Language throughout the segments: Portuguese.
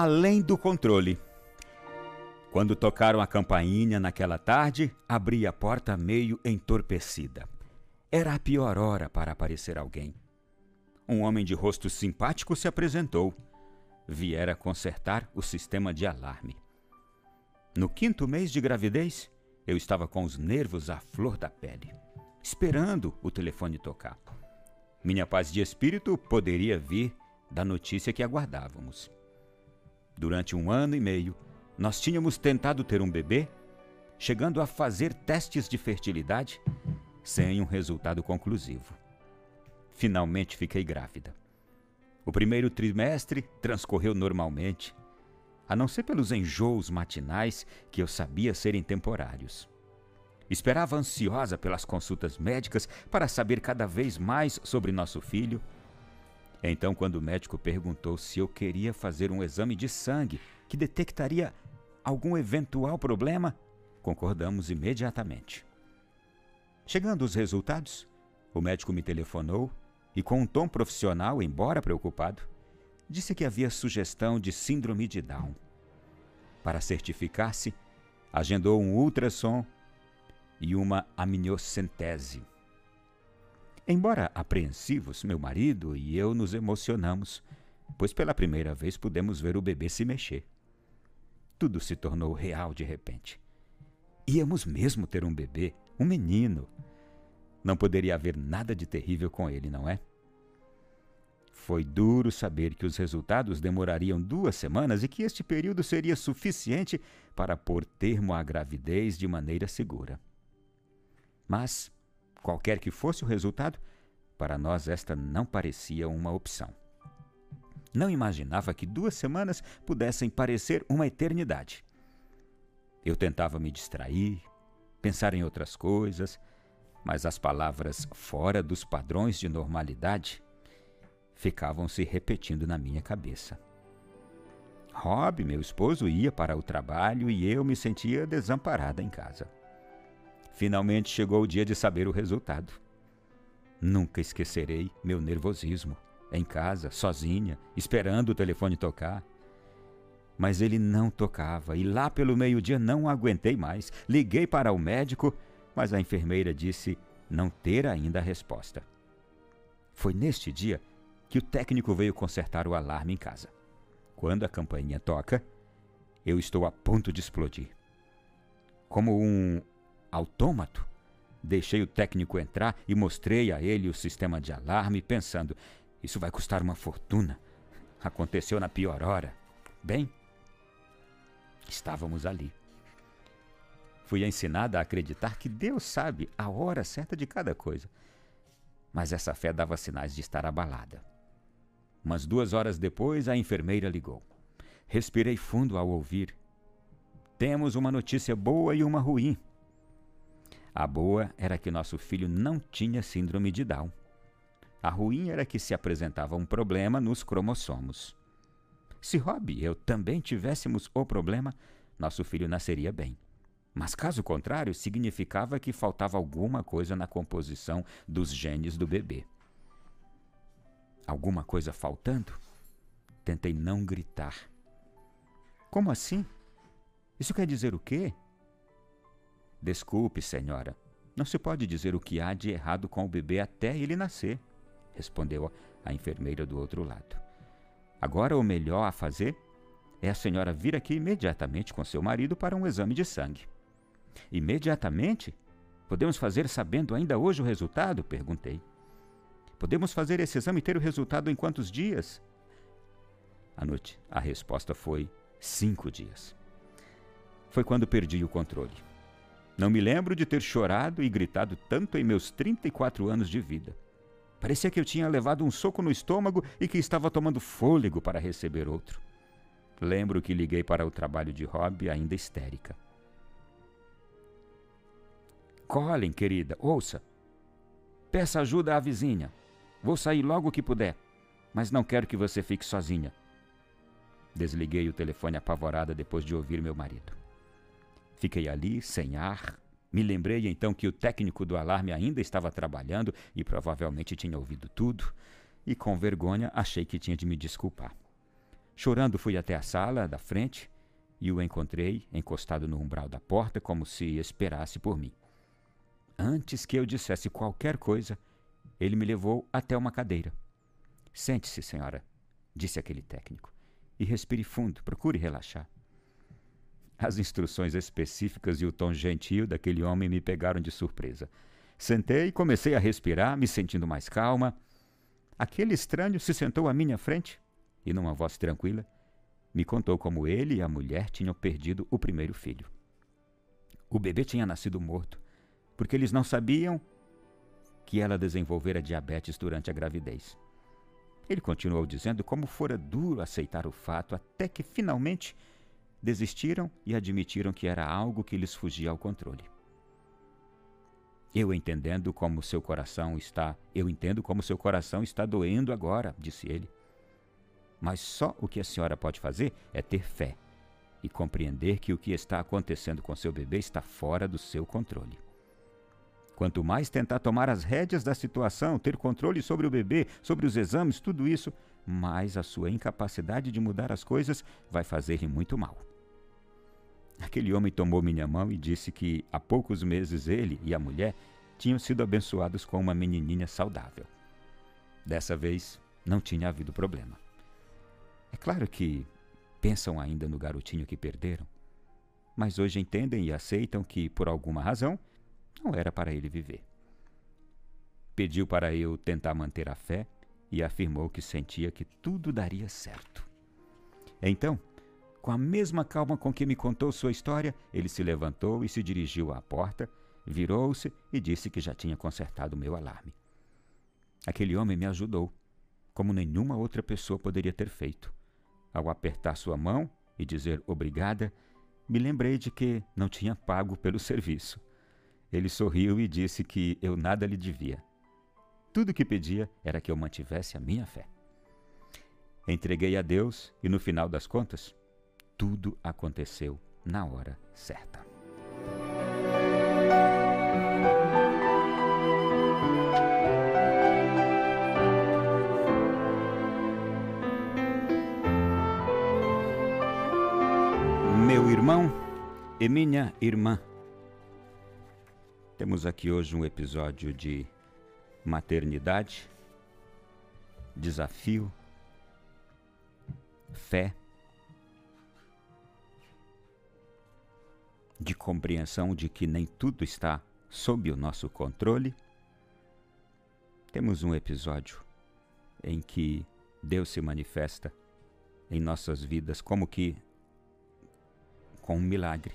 Além do controle. Quando tocaram a campainha naquela tarde, abri a porta meio entorpecida. Era a pior hora para aparecer alguém. Um homem de rosto simpático se apresentou. Viera consertar o sistema de alarme. No quinto mês de gravidez, eu estava com os nervos à flor da pele, esperando o telefone tocar. Minha paz de espírito poderia vir da notícia que aguardávamos. Durante um ano e meio, nós tínhamos tentado ter um bebê, chegando a fazer testes de fertilidade sem um resultado conclusivo. Finalmente fiquei grávida. O primeiro trimestre transcorreu normalmente, a não ser pelos enjoos matinais que eu sabia serem temporários. Esperava ansiosa pelas consultas médicas para saber cada vez mais sobre nosso filho. Então, quando o médico perguntou se eu queria fazer um exame de sangue que detectaria algum eventual problema, concordamos imediatamente. Chegando os resultados, o médico me telefonou e, com um tom profissional, embora preocupado, disse que havia sugestão de síndrome de Down. Para certificar-se, agendou um ultrassom e uma amniocentese. Embora apreensivos, meu marido e eu nos emocionamos, pois pela primeira vez pudemos ver o bebê se mexer. Tudo se tornou real de repente. Íamos mesmo ter um bebê, um menino. Não poderia haver nada de terrível com ele, não é? Foi duro saber que os resultados demorariam duas semanas e que este período seria suficiente para pôr termo à gravidez de maneira segura. Mas, qualquer que fosse o resultado, para nós esta não parecia uma opção. Não imaginava que duas semanas pudessem parecer uma eternidade. Eu tentava me distrair, pensar em outras coisas, mas as palavras fora dos padrões de normalidade ficavam se repetindo na minha cabeça. Rob, meu esposo, ia para o trabalho e eu me sentia desamparada em casa. Finalmente chegou o dia de saber o resultado. Nunca esquecerei meu nervosismo, em casa, sozinha, esperando o telefone tocar. Mas ele não tocava e lá pelo meio-dia não aguentei mais. Liguei para o médico, mas a enfermeira disse não ter ainda a resposta. Foi neste dia que o técnico veio consertar o alarme em casa. Quando a campainha toca, eu estou a ponto de explodir. Como um autômato, deixei o técnico entrar e mostrei a ele o sistema de alarme, pensando: isso vai custar uma fortuna. Aconteceu na pior hora. Bem, estávamos ali. Fui ensinada a acreditar que Deus sabe a hora certa de cada coisa. Mas essa fé dava sinais de estar abalada. Umas duas horas depois, a enfermeira ligou. Respirei fundo ao ouvir. Temos uma notícia boa e uma ruim. A boa era que nosso filho não tinha síndrome de Down. A ruim era que se apresentava um problema nos cromossomos. Se Rob e eu também tivéssemos o problema, nosso filho nasceria bem. Mas caso contrário, significava que faltava alguma coisa na composição dos genes do bebê. Alguma coisa faltando? Tentei não gritar. Como assim? Isso quer dizer o quê? Desculpe, senhora. Não se pode dizer o que há de errado com o bebê até ele nascer, respondeu a enfermeira do outro lado. Agora o melhor a fazer é a senhora vir aqui imediatamente com seu marido para um exame de sangue. Imediatamente? Podemos fazer sabendo ainda hoje o resultado? perguntei. Podemos fazer esse exame e ter o resultado em quantos dias? A noite, a resposta foi cinco dias. Foi quando perdi o controle. Não me lembro de ter chorado e gritado tanto em meus 34 anos de vida. Parecia que eu tinha levado um soco no estômago e que estava tomando fôlego para receber outro. Lembro que liguei para o trabalho de Rob ainda histérica. Colin, querida, ouça. Peça ajuda à vizinha. Vou sair logo que puder, mas não quero que você fique sozinha. Desliguei o telefone apavorada depois de ouvir meu marido. Fiquei ali, sem ar. Me lembrei então que o técnico do alarme ainda estava trabalhando e provavelmente tinha ouvido tudo, e com vergonha achei que tinha de me desculpar. Chorando, fui até a sala da frente e o encontrei encostado no umbral da porta, como se esperasse por mim. Antes que eu dissesse qualquer coisa, ele me levou até uma cadeira. Sente-se, senhora, disse aquele técnico, e respire fundo, procure relaxar. As instruções específicas e o tom gentil daquele homem me pegaram de surpresa. Sentei e comecei a respirar, me sentindo mais calma. Aquele estranho se sentou à minha frente e, numa voz tranquila, me contou como ele e a mulher tinham perdido o primeiro filho. O bebê tinha nascido morto, porque eles não sabiam que ela desenvolvera diabetes durante a gravidez. Ele continuou dizendo como fora duro aceitar o fato, até que finalmente desistiram e admitiram que era algo que lhes fugia ao controle. Eu entendendo como seu coração está, eu entendo como seu coração está doendo agora, disse ele. Mas só o que a senhora pode fazer é ter fé e compreender que o que está acontecendo com seu bebê está fora do seu controle. Quanto mais tentar tomar as rédeas da situação, ter controle sobre o bebê, sobre os exames, tudo isso, mais a sua incapacidade de mudar as coisas vai fazer-lhe muito mal. Aquele homem tomou minha mão e disse que há poucos meses ele e a mulher tinham sido abençoados com uma menininha saudável. Dessa vez, não tinha havido problema. É claro que pensam ainda no garotinho que perderam, mas hoje entendem e aceitam que, por alguma razão, não era para ele viver. Pediu para eu tentar manter a fé e afirmou que sentia que tudo daria certo. Então, com a mesma calma com que me contou sua história, ele se levantou e se dirigiu à porta, virou-se e disse que já tinha consertado meu alarme. Aquele homem me ajudou, como nenhuma outra pessoa poderia ter feito. Ao apertar sua mão e dizer obrigada, me lembrei de que não tinha pago pelo serviço. Ele sorriu e disse que eu nada lhe devia. Tudo que pedia era que eu mantivesse a minha fé. Entreguei a Deus e, no final das contas, tudo aconteceu na hora certa. Meu irmão e minha irmã, temos aqui hoje um episódio de maternidade, desafio, fé de compreensão de que nem tudo está sob o nosso controle. Temos um episódio em que Deus se manifesta em nossas vidas como que com um milagre,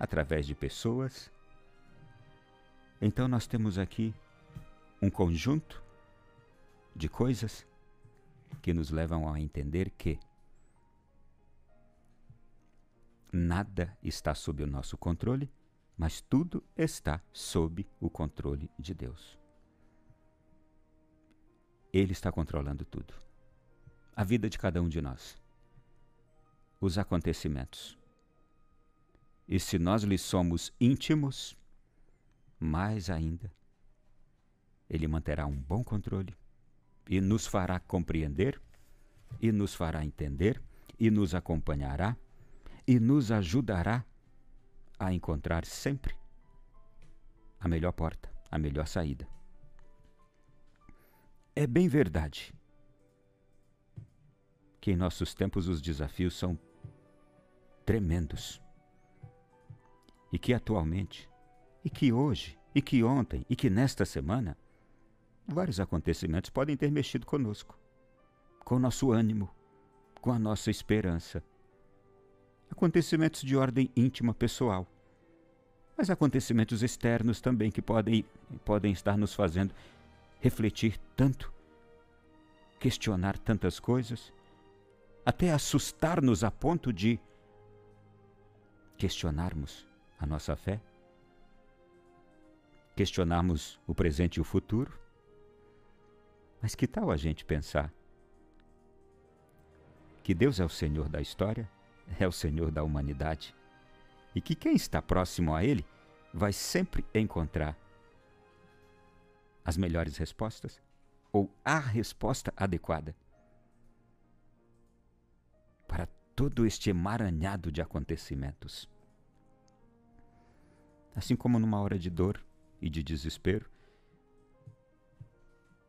através de pessoas. Então nós temos aqui um conjunto de coisas que nos levam a entender que Nada está sob o nosso controle, mas tudo está sob o controle de Deus. Ele está controlando tudo. A vida de cada um de nós. Os acontecimentos. E se nós lhe somos íntimos, mais ainda, ele manterá um bom controle e nos fará compreender, e nos fará entender, e nos acompanhará e nos ajudará a encontrar sempre a melhor porta, a melhor saída. É bem verdade que em nossos tempos os desafios são tremendos e que atualmente, e que hoje, e que ontem, e que nesta semana, vários acontecimentos podem ter mexido conosco, com o nosso ânimo, com a nossa esperança, acontecimentos de ordem íntima pessoal, mas acontecimentos externos também que podem, podem estar nos fazendo refletir tanto, questionar tantas coisas, até assustar-nos a ponto de questionarmos a nossa fé, questionarmos o presente e o futuro. Mas que tal a gente pensar que Deus é o Senhor da história? é o Senhor da humanidade e que quem está próximo a Ele vai sempre encontrar as melhores respostas ou a resposta adequada. todo este emaranhado de acontecimentos. Assim como numa hora de dor e de desespero,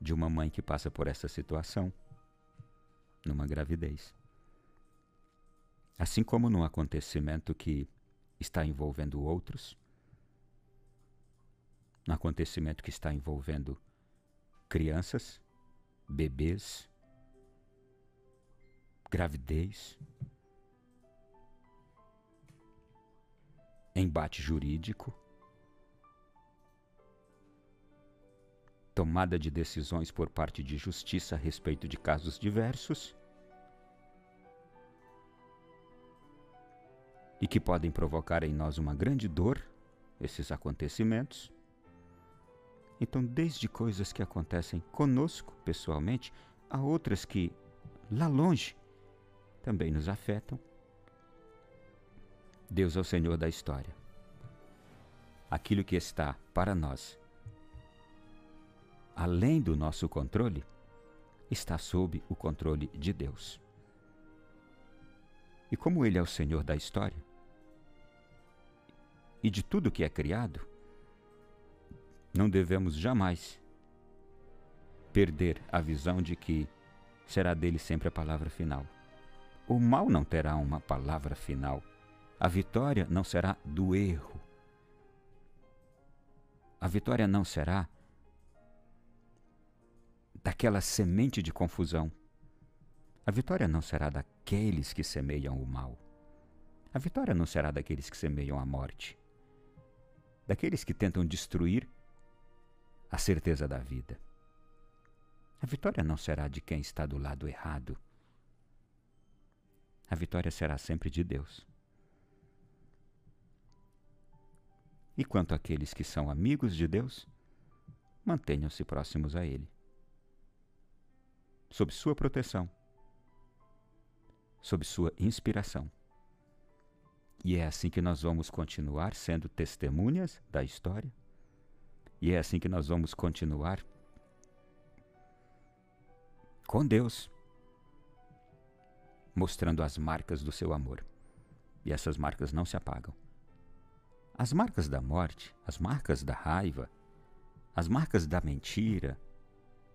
de uma mãe que passa por essa situação, numa gravidez. Assim como num acontecimento que está envolvendo outros, num acontecimento que está envolvendo crianças, bebês, gravidez, embate jurídico, tomada de decisões por parte de justiça a respeito de casos diversos e que podem provocar em nós uma grande dor, esses acontecimentos. Então, desde coisas que acontecem conosco pessoalmente, a outras que lá longe também nos afetam. Deus é o Senhor da história. Aquilo que está para nós além do nosso controle está sob o controle de Deus. E como Ele é o Senhor da história e de tudo que é criado, não devemos jamais perder a visão de que será dele sempre a palavra final. O mal não terá uma palavra final. A vitória não será do erro. A vitória não será daquela semente de confusão. A vitória não será daqueles que semeiam o mal. A vitória não será daqueles que semeiam a morte. Daqueles que tentam destruir a certeza da vida. A vitória não será de quem está do lado errado. A vitória será sempre de Deus. E quanto àqueles que são amigos de Deus, mantenham-se próximos a Ele sob sua proteção, sob sua inspiração. E é assim que nós vamos continuar sendo testemunhas da história, e é assim que nós vamos continuar com Deus, mostrando as marcas do seu amor. E essas marcas não se apagam. As marcas da morte, as marcas da raiva, as marcas da mentira,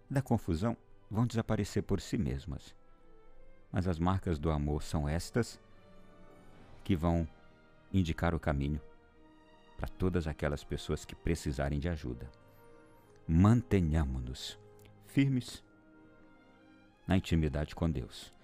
da confusão, vão desaparecer por si mesmas. Mas as marcas do amor são estas que vão indicar o caminho para todas aquelas pessoas que precisarem de ajuda. Mantenhamos-nos firmes na intimidade com Deus.